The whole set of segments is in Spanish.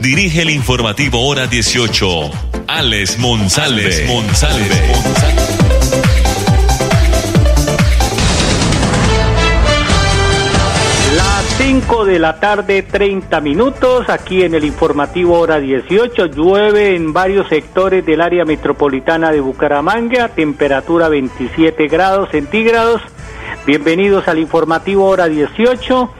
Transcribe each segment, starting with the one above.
dirige el informativo Hora 18, Alex Monsalve. Monsalve. 5 de la tarde, 30 minutos, aquí en el informativo hora 18. Llueve en varios sectores del área metropolitana de Bucaramanga, temperatura 27 grados centígrados. Bienvenidos al informativo hora 18.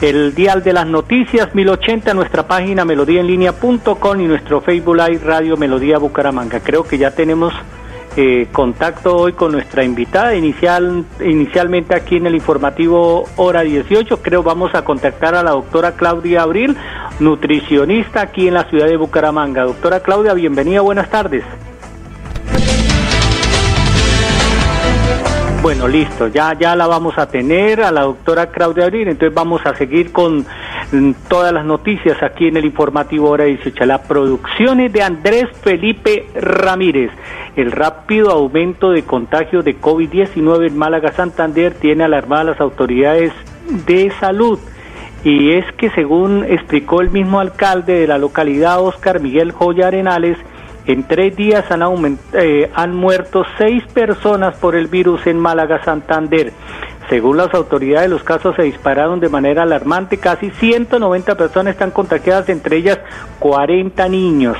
El dial de las noticias 1080, nuestra página melodíaenlínea.com y nuestro Facebook Live Radio Melodía Bucaramanga. Creo que ya tenemos eh, contacto hoy con nuestra invitada, inicial, inicialmente aquí en el informativo Hora 18. Creo vamos a contactar a la doctora Claudia Abril, nutricionista aquí en la ciudad de Bucaramanga. Doctora Claudia, bienvenida, buenas tardes. Bueno, listo, ya, ya la vamos a tener a la doctora Claudia Abril, entonces vamos a seguir con mm, todas las noticias aquí en el informativo Hora 18. Las producciones de Andrés Felipe Ramírez. El rápido aumento de contagios de COVID-19 en Málaga, Santander, tiene alarmadas las autoridades de salud. Y es que según explicó el mismo alcalde de la localidad, Oscar Miguel Joya Arenales, en tres días han, eh, han muerto seis personas por el virus en Málaga, Santander. Según las autoridades, los casos se dispararon de manera alarmante. Casi 190 personas están contagiadas, entre ellas 40 niños.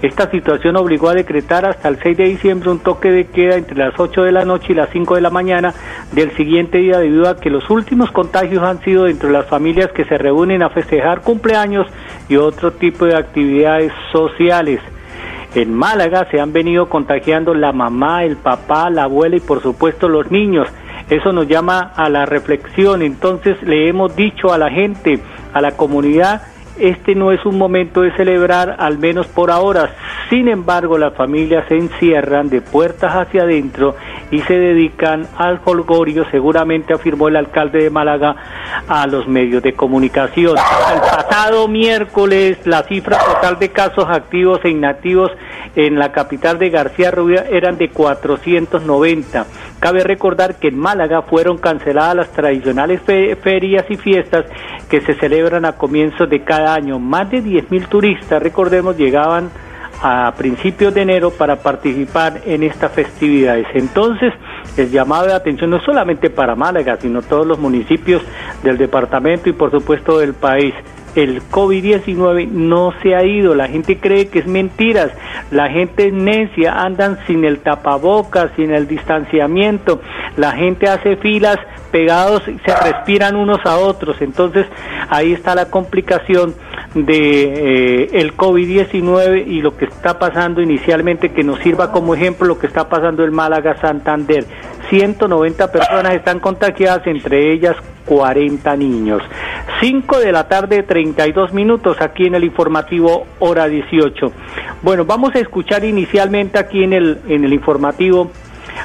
Esta situación obligó a decretar hasta el 6 de diciembre un toque de queda entre las 8 de la noche y las 5 de la mañana del siguiente día debido a que los últimos contagios han sido dentro de las familias que se reúnen a festejar cumpleaños y otro tipo de actividades sociales. En Málaga se han venido contagiando la mamá, el papá, la abuela y por supuesto los niños. Eso nos llama a la reflexión. Entonces le hemos dicho a la gente, a la comunidad, este no es un momento de celebrar, al menos por ahora. Sin embargo, las familias se encierran de puertas hacia adentro y se dedican al folgorio, seguramente afirmó el alcalde de Málaga a los medios de comunicación. El pasado miércoles, la cifra total de casos activos e inactivos en la capital de García Rubia eran de 490. Cabe recordar que en Málaga fueron canceladas las tradicionales ferias y fiestas que se celebran a comienzos de cada año. Más de 10.000 turistas, recordemos, llegaban a principios de enero para participar en estas festividades. Entonces, el llamado de atención no solamente para Málaga, sino todos los municipios del departamento y por supuesto del país el COVID-19 no se ha ido, la gente cree que es mentiras, la gente es necia, andan sin el tapabocas, sin el distanciamiento, la gente hace filas pegados se respiran unos a otros, entonces ahí está la complicación de eh, el COVID-19 y lo que está pasando inicialmente que nos sirva como ejemplo lo que está pasando en Málaga Santander. 190 personas están contagiadas, entre ellas 40 niños. 5 de la tarde, 32 minutos aquí en el informativo hora 18. Bueno, vamos a escuchar inicialmente aquí en el, en el informativo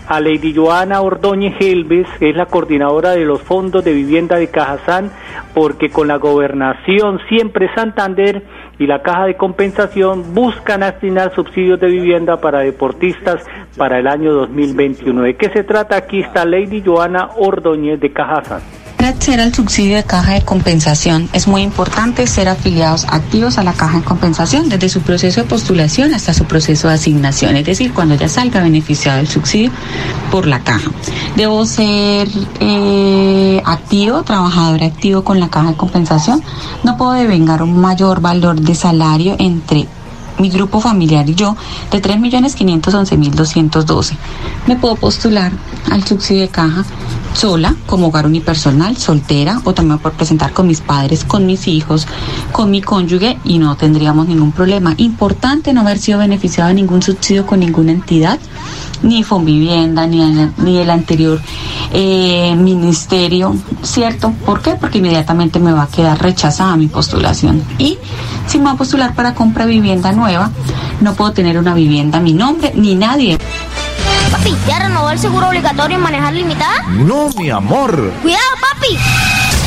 a Lady Joana Ordóñez Helves, que es la coordinadora de los fondos de vivienda de Cajazán, porque con la gobernación siempre Santander y la caja de compensación buscan asignar subsidios de vivienda para deportistas para el año 2021. ¿De qué se trata? Aquí está Lady Joana Ordóñez de Cajazán. Para acceder al subsidio de caja de compensación es muy importante ser afiliados activos a la caja de compensación desde su proceso de postulación hasta su proceso de asignación, es decir, cuando ya salga beneficiado del subsidio por la caja. Debo ser eh, activo, trabajador activo con la caja de compensación. No puedo devengar un mayor valor de salario entre mi grupo familiar y yo de 3.511.212. Me puedo postular al subsidio de caja sola, como hogar unipersonal, soltera, o también por presentar con mis padres, con mis hijos, con mi cónyuge y no tendríamos ningún problema. Importante no haber sido beneficiado de ningún subsidio con ninguna entidad, ni Fonvivienda, ni el, ni el anterior eh, ministerio, ¿cierto? ¿Por qué? Porque inmediatamente me va a quedar rechazada mi postulación. Y si me va a postular para compra de vivienda nueva, no puedo tener una vivienda a mi nombre ni nadie. Papi, ¿ya renovó el seguro obligatorio en manejar limitada? No, mi amor. Cuidado, papi.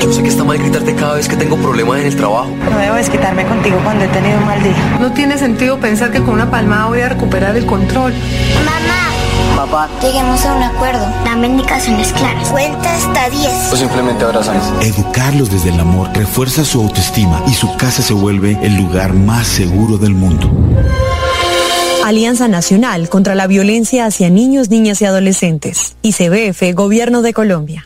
Yo sé que está mal gritarte cada vez que tengo problemas en el trabajo. No debo desquitarme contigo cuando he tenido un mal día. No tiene sentido pensar que con una palmada voy a recuperar el control. Mamá. Papá. Lleguemos a un acuerdo. Dame indicaciones claras. Cuenta hasta 10. O simplemente abrazamos. Educarlos desde el amor refuerza su autoestima y su casa se vuelve el lugar más seguro del mundo. Alianza Nacional contra la Violencia hacia Niños, Niñas y Adolescentes. ICBF, Gobierno de Colombia.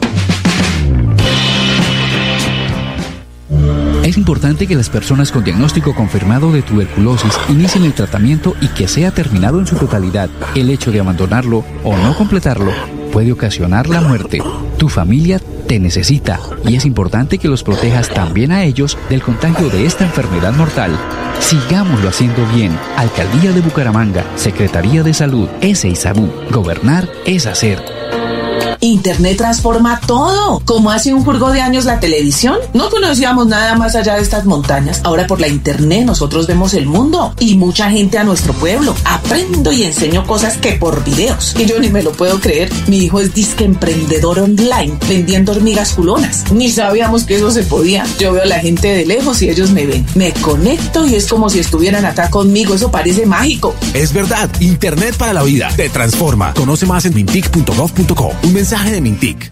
Es importante que las personas con diagnóstico confirmado de tuberculosis inicien el tratamiento y que sea terminado en su totalidad. El hecho de abandonarlo o no completarlo puede ocasionar la muerte. Tu familia te necesita y es importante que los protejas también a ellos del contagio de esta enfermedad mortal. Sigámoslo haciendo bien. Alcaldía de Bucaramanga, Secretaría de Salud, SISABU. Gobernar es hacer. Internet transforma todo. Como hace un jurgo de años la televisión, no conocíamos nada más allá de estas montañas. Ahora por la Internet nosotros vemos el mundo y mucha gente a nuestro pueblo. Aprendo y enseño cosas que por videos. Y yo ni me lo puedo creer. Mi hijo es disque emprendedor online, vendiendo hormigas culonas. Ni sabíamos que eso se podía. Yo veo a la gente de lejos y ellos me ven. Me conecto y es como si estuvieran acá conmigo. Eso parece mágico. Es verdad. Internet para la vida. Te transforma. Conoce más en mintic.gov.co. Un mensaje de Mintic.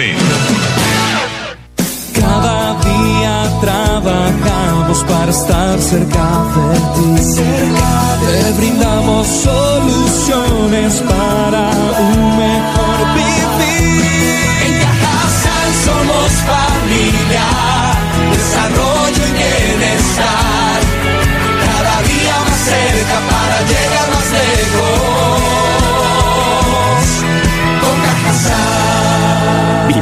Cada día trabajamos para estar cerca de ti. Te brindamos soluciones para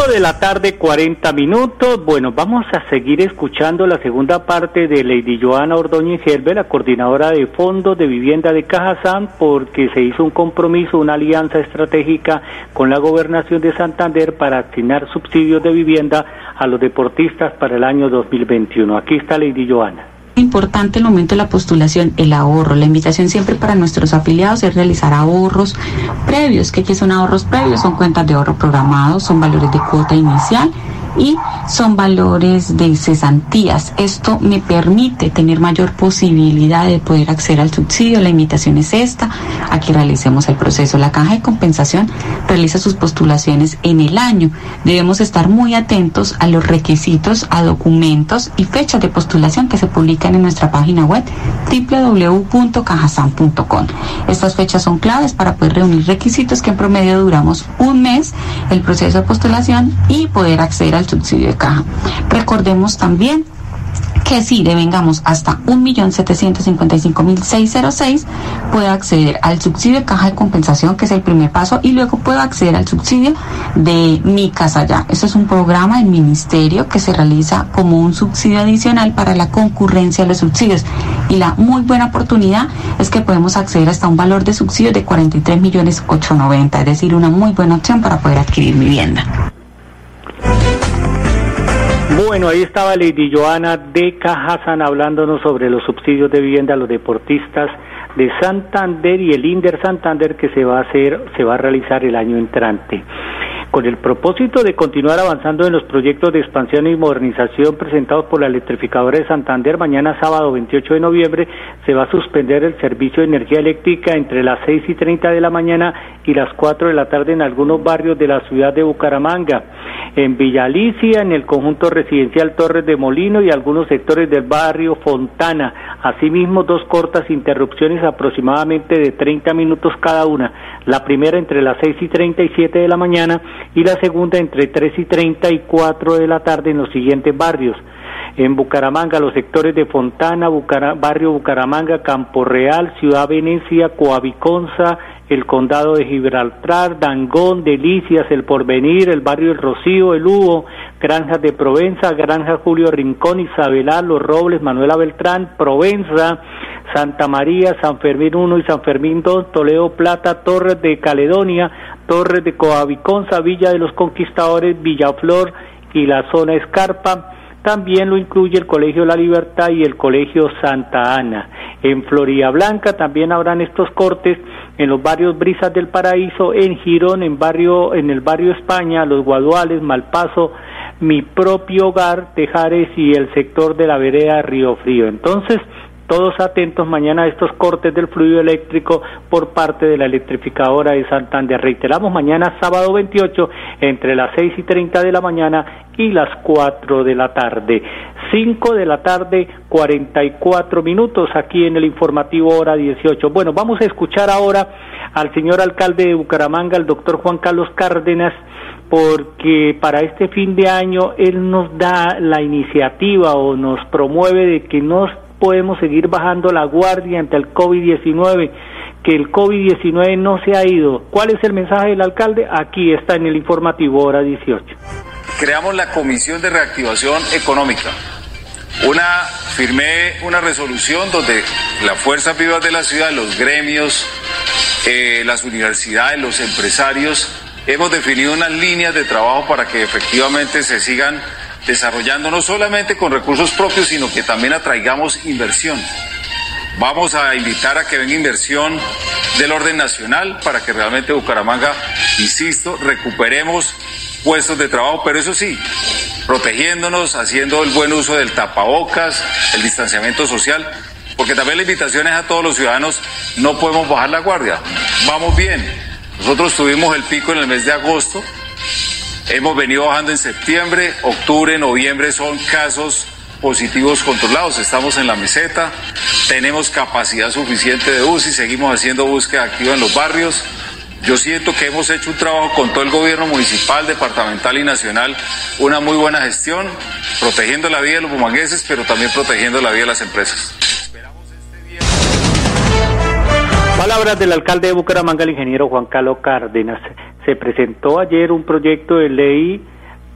5 de la tarde, 40 minutos. Bueno, vamos a seguir escuchando la segunda parte de Lady Joana Ordóñez Gerber, la coordinadora de fondos de vivienda de Cajazán, porque se hizo un compromiso, una alianza estratégica con la gobernación de Santander para asignar subsidios de vivienda a los deportistas para el año 2021. Aquí está Lady Joana importante el momento de la postulación, el ahorro. La invitación siempre para nuestros afiliados es realizar ahorros previos. ¿Qué son ahorros previos? Son cuentas de ahorro programados, son valores de cuota inicial y son valores de cesantías. Esto me permite tener mayor posibilidad de poder acceder al subsidio. La invitación es esta, a que realicemos el proceso. La caja de compensación realiza sus postulaciones en el año. Debemos estar muy atentos a los requisitos, a documentos y fechas de postulación que se publican en nuestra página web www.cajasan.com. Estas fechas son claves para poder reunir requisitos que en promedio duramos un mes el proceso de postulación y poder acceder al subsidio de caja. Recordemos también que si devengamos hasta 1.755.606 puede acceder al subsidio de caja de compensación, que es el primer paso, y luego puede acceder al subsidio de Mi Casa Ya. Esto es un programa del ministerio que se realiza como un subsidio adicional para la concurrencia de los subsidios. Y la muy buena oportunidad es que podemos acceder hasta un valor de subsidio de 43.890, es decir, una muy buena opción para poder adquirir vivienda. Bueno, ahí estaba Lady Joana de Cajazán hablándonos sobre los subsidios de vivienda a los deportistas de Santander y el Inder Santander que se va a hacer, se va a realizar el año entrante. Con el propósito de continuar avanzando en los proyectos de expansión y modernización presentados por la electrificadora de Santander, mañana sábado 28 de noviembre se va a suspender el servicio de energía eléctrica entre las 6 y 30 de la mañana y las 4 de la tarde en algunos barrios de la ciudad de Bucaramanga, en Villalicia, en el conjunto residencial Torres de Molino y algunos sectores del barrio Fontana. Asimismo, dos cortas interrupciones aproximadamente de 30 minutos cada una, la primera entre las 6 y 37 de la mañana y la segunda entre 3 y 30 y 4 de la tarde en los siguientes barrios. En Bucaramanga, los sectores de Fontana, Barrio Bucaramanga, Campo Real, Ciudad Venecia, Coaviconza, el Condado de Gibraltar, Dangón, Delicias, El Porvenir, el Barrio El Rocío, El Hugo, Granjas de Provenza, Granja Julio Rincón, Isabela, Los Robles, Manuela Beltrán, Provenza, Santa María, San Fermín 1 y San Fermín 2, Toledo Plata, Torres de Caledonia, Torres de Coaviconza, Villa de los Conquistadores, Villaflor y la zona Escarpa. También lo incluye el Colegio La Libertad y el Colegio Santa Ana. En Florida Blanca también habrán estos cortes en los barrios Brisas del Paraíso, en Girón, en barrio en el barrio España, Los Guaduales, Malpaso, Mi propio hogar, Tejares y el sector de la vereda Río Frío. Entonces, todos atentos mañana a estos cortes del fluido eléctrico por parte de la electrificadora de Santander. Reiteramos, mañana sábado 28 entre las 6 y 30 de la mañana y las 4 de la tarde. 5 de la tarde, 44 minutos aquí en el informativo hora 18. Bueno, vamos a escuchar ahora al señor alcalde de Bucaramanga, el doctor Juan Carlos Cárdenas, porque para este fin de año él nos da la iniciativa o nos promueve de que nos podemos seguir bajando la guardia ante el COVID-19, que el COVID-19 no se ha ido. ¿Cuál es el mensaje del alcalde? Aquí está en el informativo hora 18. Creamos la Comisión de Reactivación Económica. Una firmé una resolución donde la fuerza viva de la ciudad, los gremios, eh, las universidades, los empresarios, hemos definido unas líneas de trabajo para que efectivamente se sigan desarrollando no solamente con recursos propios, sino que también atraigamos inversión. Vamos a invitar a que venga inversión del orden nacional para que realmente Bucaramanga, insisto, recuperemos puestos de trabajo, pero eso sí, protegiéndonos, haciendo el buen uso del tapabocas, el distanciamiento social, porque también la invitación es a todos los ciudadanos, no podemos bajar la guardia, vamos bien. Nosotros tuvimos el pico en el mes de agosto, Hemos venido bajando en septiembre, octubre, noviembre son casos positivos controlados. Estamos en la meseta, tenemos capacidad suficiente de UCI, seguimos haciendo búsqueda activa en los barrios. Yo siento que hemos hecho un trabajo con todo el gobierno municipal, departamental y nacional, una muy buena gestión, protegiendo la vida de los bumangueses, pero también protegiendo la vida de las empresas. Palabras del alcalde de Bucaramanga, el ingeniero Juan Carlos Cárdenas. Se presentó ayer un proyecto de ley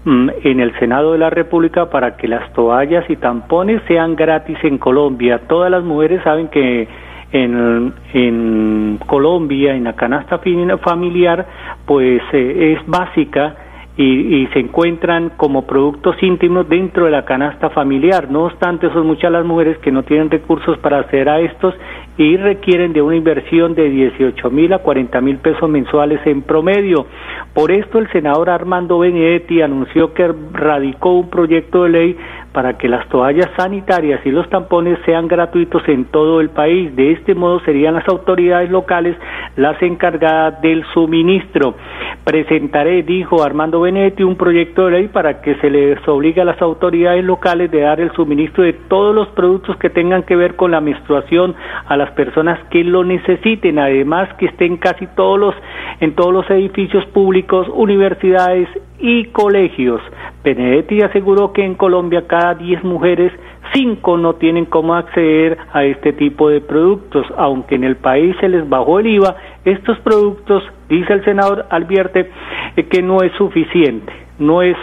mm, en el Senado de la República para que las toallas y tampones sean gratis en Colombia. Todas las mujeres saben que en, en Colombia, en la canasta familiar, pues eh, es básica y, se encuentran como productos íntimos dentro de la canasta familiar. No obstante, son muchas las mujeres que no tienen recursos para hacer a estos y requieren de una inversión de 18 mil a 40 mil pesos mensuales en promedio. Por esto, el senador Armando Benedetti anunció que radicó un proyecto de ley para que las toallas sanitarias y los tampones sean gratuitos en todo el país. De este modo serían las autoridades locales las encargadas del suministro. Presentaré, dijo Armando Benetti, un proyecto de ley para que se les obligue a las autoridades locales de dar el suministro de todos los productos que tengan que ver con la menstruación a las personas que lo necesiten, además que estén casi todos los en todos los edificios públicos, universidades y colegios. Benedetti aseguró que en Colombia cada 10 mujeres, 5 no tienen cómo acceder a este tipo de productos. Aunque en el país se les bajó el IVA, estos productos, dice el senador, advierte eh, que no es suficiente. No es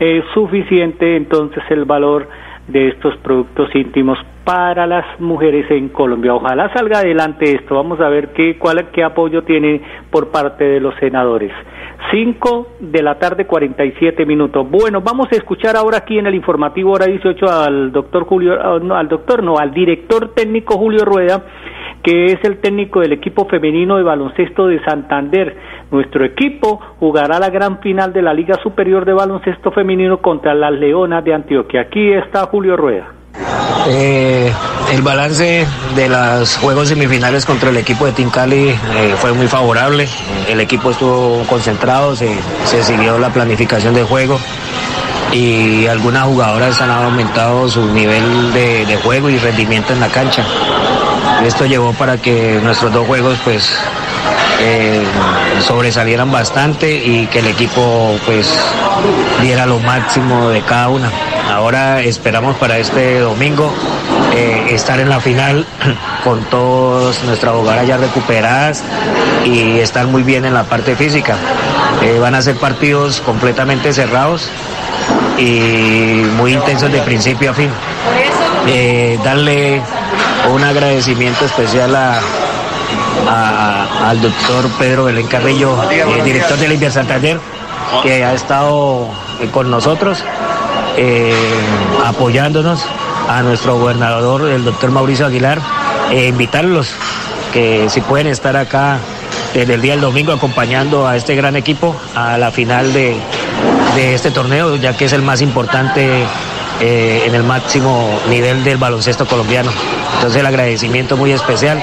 eh, suficiente entonces el valor de estos productos íntimos para las mujeres en Colombia. Ojalá salga adelante esto. Vamos a ver qué, cuál, qué apoyo tiene por parte de los senadores. 5 de la tarde, 47 minutos. Bueno, vamos a escuchar ahora aquí en el informativo hora 18 al doctor Julio, ah, no, al doctor, no, al director técnico Julio Rueda, que es el técnico del equipo femenino de baloncesto de Santander. Nuestro equipo jugará la gran final de la Liga Superior de Baloncesto Femenino contra las Leonas de Antioquia. Aquí está Julio Rueda. Eh, el balance de los juegos semifinales contra el equipo de Tincali eh, fue muy favorable. El equipo estuvo concentrado, se, siguió la planificación de juego y algunas jugadoras han aumentado su nivel de, juego y rendimiento en la cancha. Esto llevó para que nuestros dos juegos pues eh, sobresalieran bastante y que el equipo pues diera lo máximo de cada una. Ahora esperamos para este domingo eh, estar en la final con todas nuestras jugadoras ya recuperadas y estar muy bien en la parte física. Eh, van a ser partidos completamente cerrados y muy intensos de principio a fin. Eh, darle un agradecimiento especial al doctor Pedro Belén Carrillo, director de la Santander, que ha estado con nosotros eh, apoyándonos a nuestro gobernador, el doctor Mauricio Aguilar, e invitarlos que si pueden estar acá desde el día del domingo acompañando a este gran equipo a la final de, este torneo, ya que es el más importante eh, en el máximo nivel del baloncesto colombiano. Entonces el agradecimiento muy especial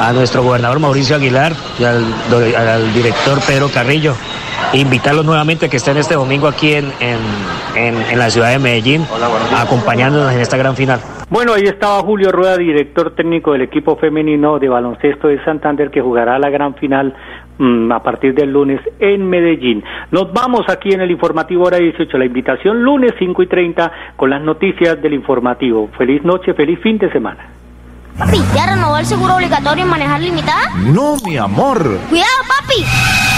a nuestro gobernador Mauricio Aguilar y al director Pedro Carrillo invitarlos nuevamente a que estén este domingo aquí en, en, la ciudad de Medellín, acompañándonos en esta gran final. Bueno, ahí estaba Julio Rueda, director técnico del equipo femenino de baloncesto de Santander, que jugará la gran final mm, a partir del lunes en Medellín. Nos vamos aquí en el informativo hora 18, la invitación lunes 5 y 30 con las noticias del informativo. Feliz noche, feliz fin de semana. Papi, ¿ya renovó el seguro obligatorio en manejar limitada? No, mi amor. Cuidado, papi.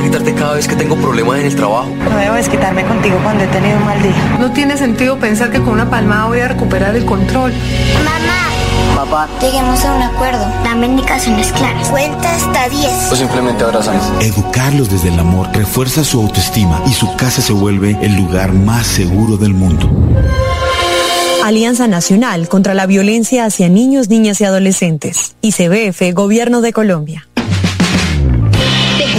Gritarte cada vez que tengo problemas en el trabajo. No debo desquitarme contigo cuando he tenido un mal día. No tiene sentido pensar que con una palmada voy a recuperar el control. Mamá. Papá. Lleguemos a un acuerdo. Dame indicaciones claras. Cuenta hasta 10. O simplemente abrazamos. Educarlos desde el amor refuerza su autoestima y su casa se vuelve el lugar más seguro del mundo. Alianza Nacional contra la Violencia hacia Niños, Niñas y Adolescentes. ICBF, Gobierno de Colombia.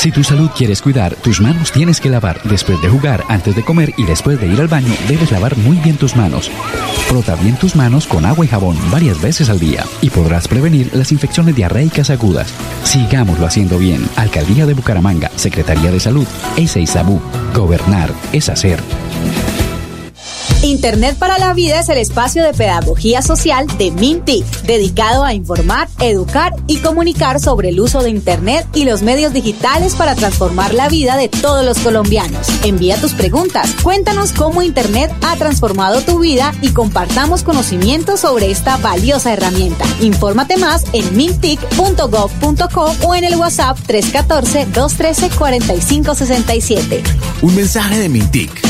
Si tu salud quieres cuidar, tus manos tienes que lavar. Después de jugar, antes de comer y después de ir al baño, debes lavar muy bien tus manos. Frota bien tus manos con agua y jabón varias veces al día y podrás prevenir las infecciones diarreicas agudas. Sigámoslo haciendo bien. Alcaldía de Bucaramanga, Secretaría de Salud, Sabú. Gobernar es hacer. Internet para la Vida es el espacio de pedagogía social de Mintic, dedicado a informar, educar y comunicar sobre el uso de Internet y los medios digitales para transformar la vida de todos los colombianos. Envía tus preguntas, cuéntanos cómo Internet ha transformado tu vida y compartamos conocimientos sobre esta valiosa herramienta. Infórmate más en mintic.gov.co o en el WhatsApp 314-213-4567. Un mensaje de Mintic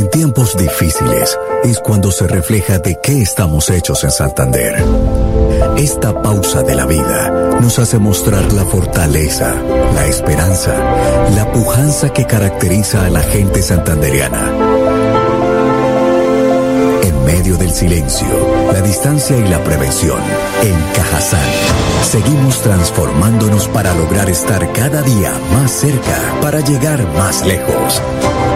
En tiempos difíciles es cuando se refleja de qué estamos hechos en Santander. Esta pausa de la vida nos hace mostrar la fortaleza, la esperanza, la pujanza que caracteriza a la gente santanderiana. En medio del silencio, la distancia y la prevención, en Cajazán, seguimos transformándonos para lograr estar cada día más cerca, para llegar más lejos.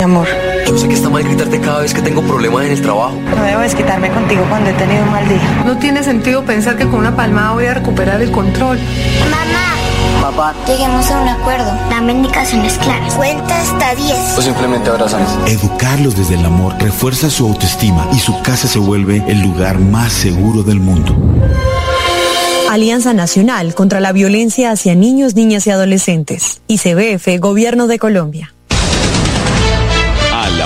Mi amor. Yo sé que está mal gritarte cada vez que tengo problemas en el trabajo. No debo desquitarme contigo cuando he tenido un mal día. No tiene sentido pensar que con una palmada voy a recuperar el control. Mamá. Papá. Lleguemos a un acuerdo. Dame indicaciones claras. Cuenta hasta 10. O simplemente abrázame. Educarlos desde el amor refuerza su autoestima y su casa se vuelve el lugar más seguro del mundo. Alianza Nacional contra la Violencia hacia Niños, Niñas y Adolescentes. ICBF, Gobierno de Colombia.